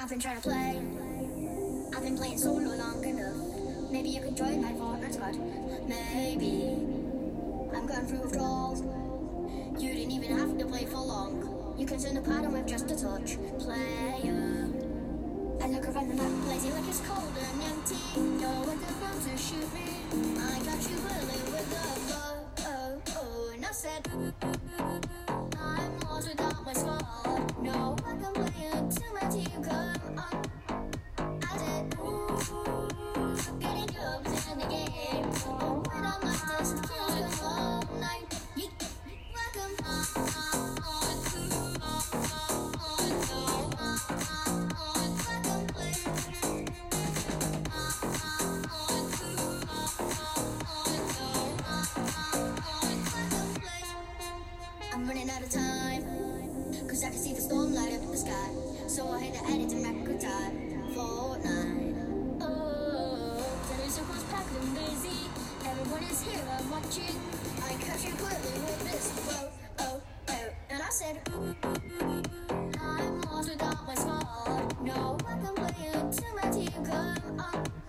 I've been trying to play. I've been playing solo long enough. Maybe you can join my Fortnite squad. Maybe. I'm going through withdrawals. You didn't even have to play for long. You can turn the pattern with just a touch. Player. I look around the map, blazing like it's cold and empty. No one can come to shoot me. I got you willing with the flow. Oh, oh, and I said, Cause I can see the storm light up in the sky. So I hit the edit in record time. looking busy. Everyone is here, I'm watching. I catch you quickly with this. Whoa, oh, oh. And I said, ooh, ooh, ooh, I'm lost without my squad. No, I can play until my team come up.